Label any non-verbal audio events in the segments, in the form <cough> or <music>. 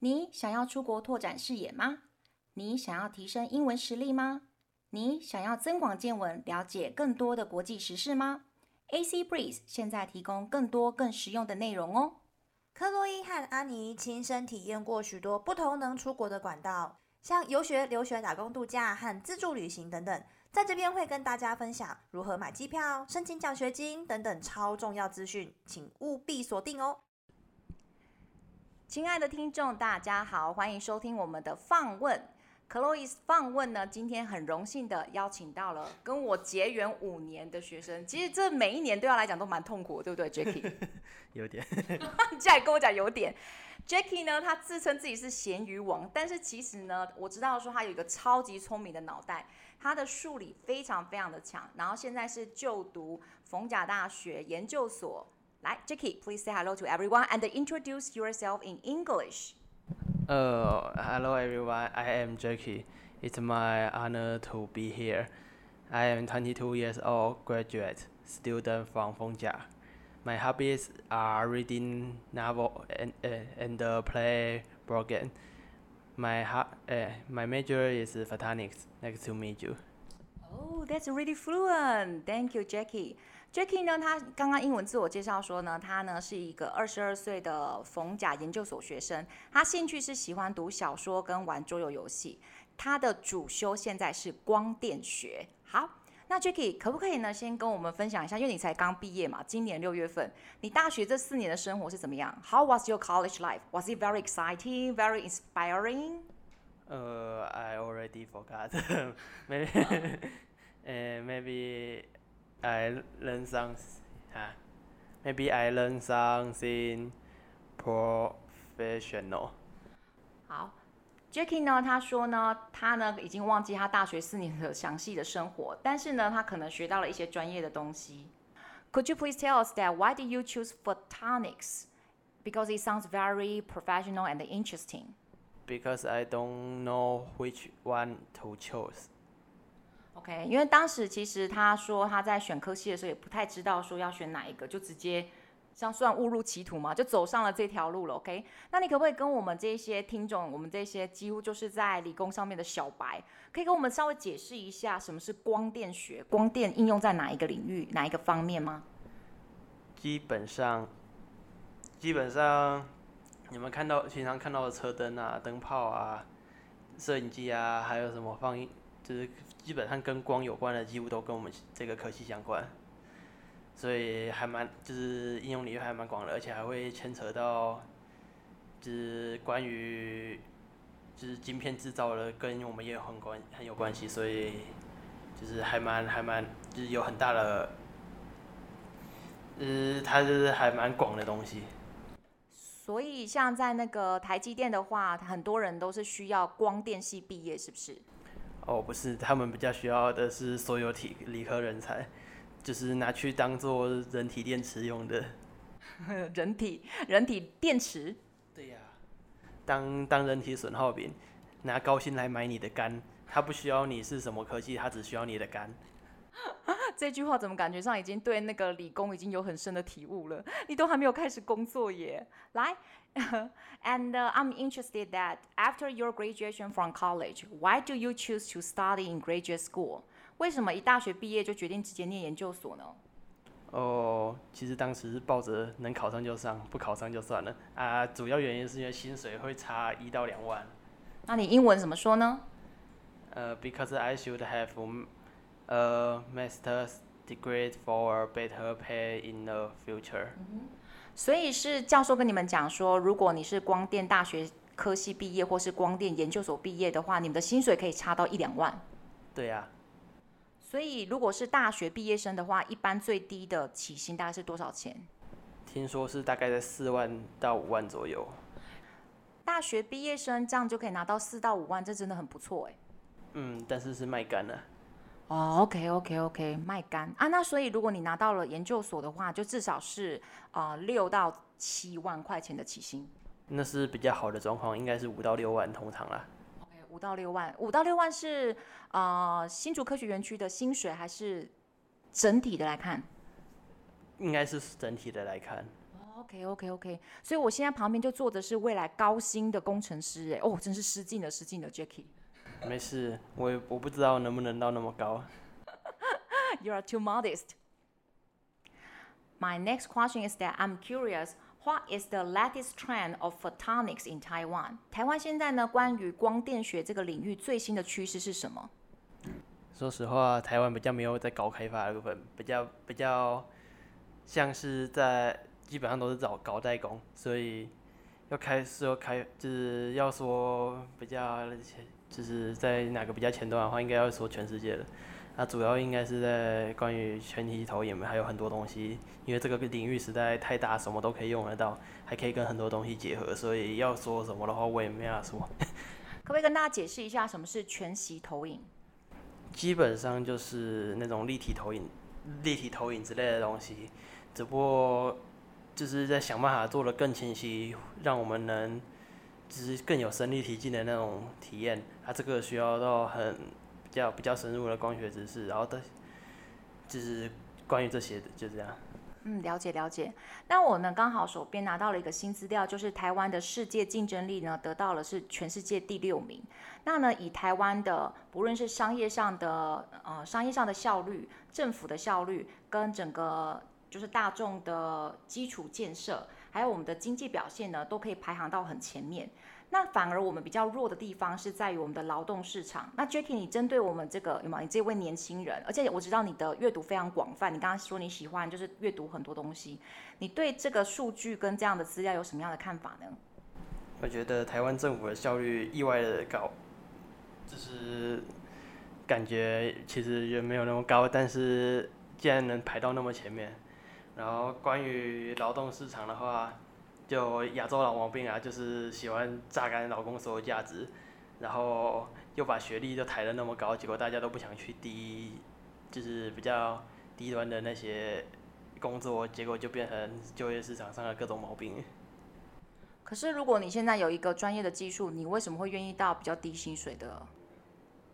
你想要出国拓展视野吗？你想要提升英文实力吗？你想要增广见闻，了解更多的国际时事吗？AC Breeze 现在提供更多更实用的内容哦。克洛伊和安妮亲身体验过许多不同能出国的管道，像游学、留学、打工度假和自助旅行等等。在这边会跟大家分享如何买机票、申请奖学金等等超重要资讯，请务必锁定哦。亲爱的听众，大家好，欢迎收听我们的放问。Chloe's 放问呢，今天很荣幸的邀请到了跟我结缘五年的学生。其实这每一年对他来讲都蛮痛苦，对不对，Jackie？<laughs> 有点。<laughs> 你再跟我讲有点。Jackie 呢，他自称自己是咸鱼王，但是其实呢，我知道说他有一个超级聪明的脑袋，他的数理非常非常的强，然后现在是就读逢甲大学研究所。来，Jackie，please say hello to everyone and introduce yourself in English. Uh, hello everyone. I am Jackie. It's my honor to be here. I am 22 years old, graduate student from Fengjiang. My hobbies are reading novel and uh, and play board game. My uh, my major is photonics. Nice to meet you. Oh, that's really fluent. Thank you, Jackie. Jackie 呢，他刚刚英文自我介绍说呢，他呢是一个二十二岁的逢甲研究所学生，他兴趣是喜欢读小说跟玩桌游游戏，他的主修现在是光电学。好，那 Jackie 可不可以呢，先跟我们分享一下，因为你才刚毕业嘛，今年六月份，你大学这四年的生活是怎么样？How was your college life? Was it very exciting, very inspiring? 呃、uh,，I already forgot. <laughs> <laughs> maybe, uh, maybe. I learn some, 啊，Maybe I learn something professional. 好，Jackie 呢？他说呢，他呢已经忘记他大学四年的详细的生活，但是呢，他可能学到了一些专业的东西。Could you please tell us that why did you choose photonics? Because it sounds very professional and interesting. Because I don't know which one to choose. OK，因为当时其实他说他在选科系的时候也不太知道说要选哪一个，就直接像算误入歧途嘛，就走上了这条路了。OK，那你可不可以跟我们这些听众，我们这些几乎就是在理工上面的小白，可以跟我们稍微解释一下什么是光电学？光电应用在哪一个领域、哪一个方面吗？基本上，基本上你们看到平常看到的车灯啊、灯泡啊、摄影机啊，还有什么放映，就是。基本上跟光有关的，几乎都跟我们这个科系相关，所以还蛮就是应用领域还蛮广的，而且还会牵扯到，就是关于就是晶片制造的，跟我们也有很关很有关系，所以就是还蛮还蛮就是有很大的，呃，它就是还蛮广的东西。所以像在那个台积电的话，很多人都是需要光电系毕业，是不是？哦，不是，他们比较需要的是所有体理科人才，就是拿去当做人体电池用的。<laughs> 人体人体电池？对呀、啊，当当人体损耗品，拿高薪来买你的肝，他不需要你是什么科技，他只需要你的肝。<laughs> 这句话怎么感觉上已经对那个理工已经有很深的体悟了？你都还没有开始工作耶。来，and、uh, I'm interested that after your graduation from college, why do you choose to study in graduate school？为什么一大学毕业就决定直接念研究所呢？哦，其实当时是抱着能考上就上，不考上就算了啊。主要原因是因为薪水会差一到两万。那你英文怎么说呢？呃、uh,，because I should have a master's degree for better pay in the future. 所以是教授跟你们讲说，如果你是光电大学科系毕业，或是光电研究所毕业的话，你们的薪水可以差到一两万。对呀。所以如果是大学毕业生的话，一般最低的起薪大概是多少钱？听说是大概在四万到五万左右。大学毕业生这样就可以拿到四到五万，这真的很不错哎。嗯，但是是卖干了。哦、okay. 卖干啊。那所以如果你拿到了研究所的话，就至少是啊六、呃、到七万块钱的起薪。那是比较好的状况，应该是五到六万通常啦。OK，五到六万，五到六万是啊、呃、新竹科学园区的薪水，还是整体的来看？应该是整体的来看。OK OK OK，所以我现在旁边就坐的是未来高薪的工程师，哎，哦，真是失敬了，失敬了，Jackie。没事，我也我不知道能不能到那么高。You are too modest. My next question is that I'm curious. What is the latest trend of photonics in Taiwan? 台湾现在呢，关于光电学这个领域最新的趋势是什么？说实话，台湾比较没有在高开发的部分，比较比较像是在基本上都是找搞代工，所以要开始要开，就是要说比较就是在哪个比较前端的话，应该要说全世界的。那主要应该是在关于全息投影嘛，还有很多东西，因为这个领域实在太大，什么都可以用得到，还可以跟很多东西结合，所以要说什么的话，我也没法说。可不可以跟大家解释一下什么是全息投影？基本上就是那种立体投影、立体投影之类的东西，只不过就是在想办法做得更清晰，让我们能就是更有身临其境的那种体验。它这个需要到很。比较比较深入的光学知识，然后的，就是关于这些的，就这样。嗯，了解了解。那我呢，刚好手边拿到了一个新资料，就是台湾的世界竞争力呢，得到了是全世界第六名。那呢，以台湾的不论是商业上的呃商业上的效率、政府的效率，跟整个就是大众的基础建设，还有我们的经济表现呢，都可以排行到很前面。那反而我们比较弱的地方是在于我们的劳动市场。那 Jackie，你针对我们这个有没有？你这位年轻人，而且我知道你的阅读非常广泛。你刚刚说你喜欢就是阅读很多东西，你对这个数据跟这样的资料有什么样的看法呢？我觉得台湾政府的效率意外的高，就是感觉其实也没有那么高，但是竟然能排到那么前面。然后关于劳动市场的话。就亚洲老毛病啊，就是喜欢榨干劳工所有价值，然后又把学历都抬得那么高，结果大家都不想去低，就是比较低端的那些工作，结果就变成就业市场上的各种毛病。可是如果你现在有一个专业的技术，你为什么会愿意到比较低薪水的，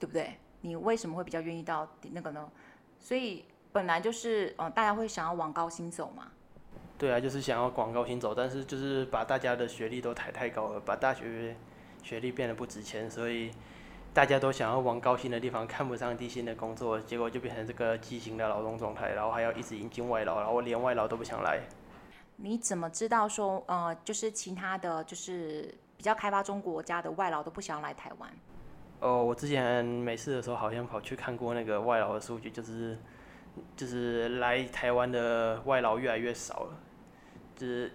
对不对？你为什么会比较愿意到那个呢？所以本来就是，呃，大家会想要往高薪走嘛。对啊，就是想要往高薪走，但是就是把大家的学历都抬太高了，把大学学历变得不值钱，所以大家都想要往高薪的地方，看不上低薪的工作，结果就变成这个畸形的劳动状态，然后还要一直引进外劳，然后连外劳都不想来。你怎么知道说，呃，就是其他的就是比较开发中国家的外劳都不想要来台湾？哦，我之前没事的时候好像跑去看过那个外劳的数据，就是就是来台湾的外劳越来越少了。就是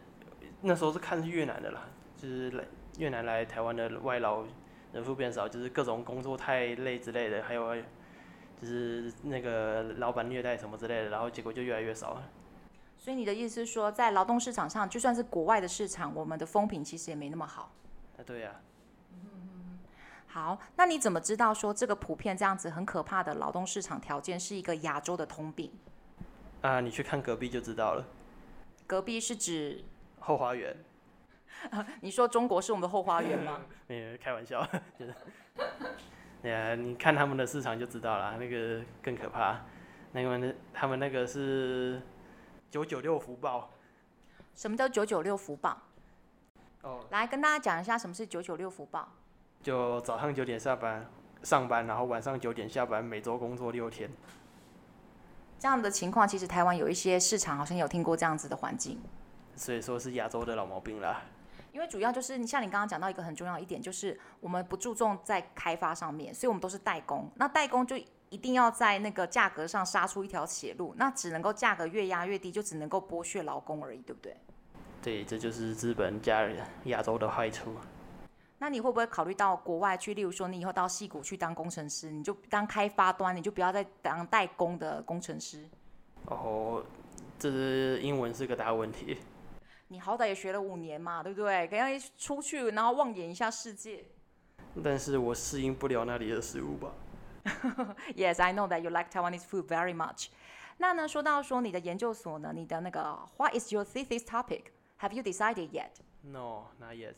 那时候是看越南的啦，就是来越南来台湾的外劳人数变少，就是各种工作太累之类的，还有就是那个老板虐待什么之类的，然后结果就越来越少了。所以你的意思是说，在劳动市场上，就算是国外的市场，我们的风评其实也没那么好。啊，对呀。嗯，好，那你怎么知道说这个普遍这样子很可怕的劳动市场条件是一个亚洲的通病？啊，你去看隔壁就知道了。隔壁是指后花园。<laughs> 你说中国是我们的后花园吗？<laughs> 没有，开玩笑，就是。对啊，你看他们的市场就知道了，那个更可怕。那个那他们那个是九九六福报。什么叫九九六福报？哦，来跟大家讲一下什么是九九六福报。就早上九点下班上班，然后晚上九点下班，每周工作六天。这样的情况，其实台湾有一些市场好像有听过这样子的环境，所以说是亚洲的老毛病啦。因为主要就是你像你刚刚讲到一个很重要一点，就是我们不注重在开发上面，所以我们都是代工。那代工就一定要在那个价格上杀出一条血路，那只能够价格越压越低，就只能够剥削劳工而已，对不对？对，这就是资本加亚洲的坏处。那你会不会考虑到国外去？例如说，你以后到戏谷去当工程师，你就当开发端，你就不要再当代工的工程师。哦，这是英文是个大问题。你好歹也学了五年嘛，对不对？可以出去，然后望眼一下世界。但是我适应不了那里的食物吧。<laughs> Yes, I know that you like Taiwanese food very much. 那呢，说到说你的研究所呢，你的那个 What is your thesis topic? Have you decided yet? No, not yet.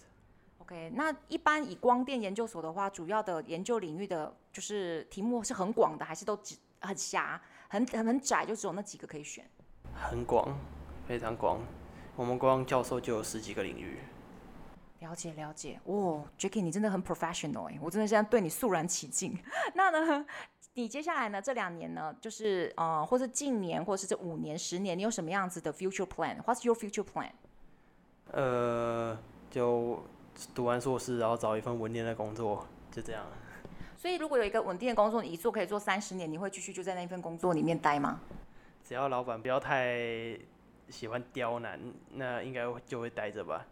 OK，那一般以光电研究所的话，主要的研究领域的就是题目是很广的，还是都只很狭、很很很窄，就只有那几个可以选？很广，非常广，我们光教授就有十几个领域。了解了解，哦，Jackie，你真的很 professional 哎，我真的现在对你肃然起敬。<laughs> 那呢，你接下来呢？这两年呢，就是呃，或是近年，或是这五年、十年，你有什么样子的 future plan？What's your future plan？呃，就读完硕士，然后找一份稳定的工作，就这样。所以，如果有一个稳定的工作，你一做可以做三十年，你会继续就在那份工作里面待吗？只要老板不要太喜欢刁难，那应该就会待着吧。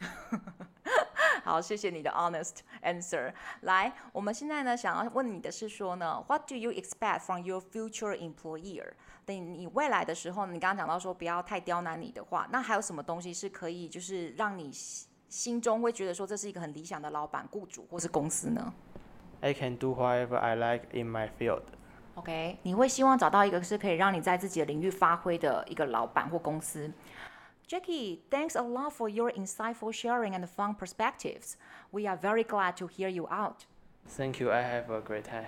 <laughs> 好，谢谢你的 honest answer。来，我们现在呢，想要问你的是说呢，What do you expect from your future employer？等你未来的时候，你刚刚讲到说不要太刁难你的话，那还有什么东西是可以就是让你心中会觉得说这是一个很理想的老板、雇主或是公司呢？I can do whatever I like in my field. OK，你会希望找到一个是可以让你在自己的领域发挥的一个老板或公司。Jacky, thanks a lot for your insightful sharing and fun perspectives. We are very glad to hear you out. Thank you. I have a great time.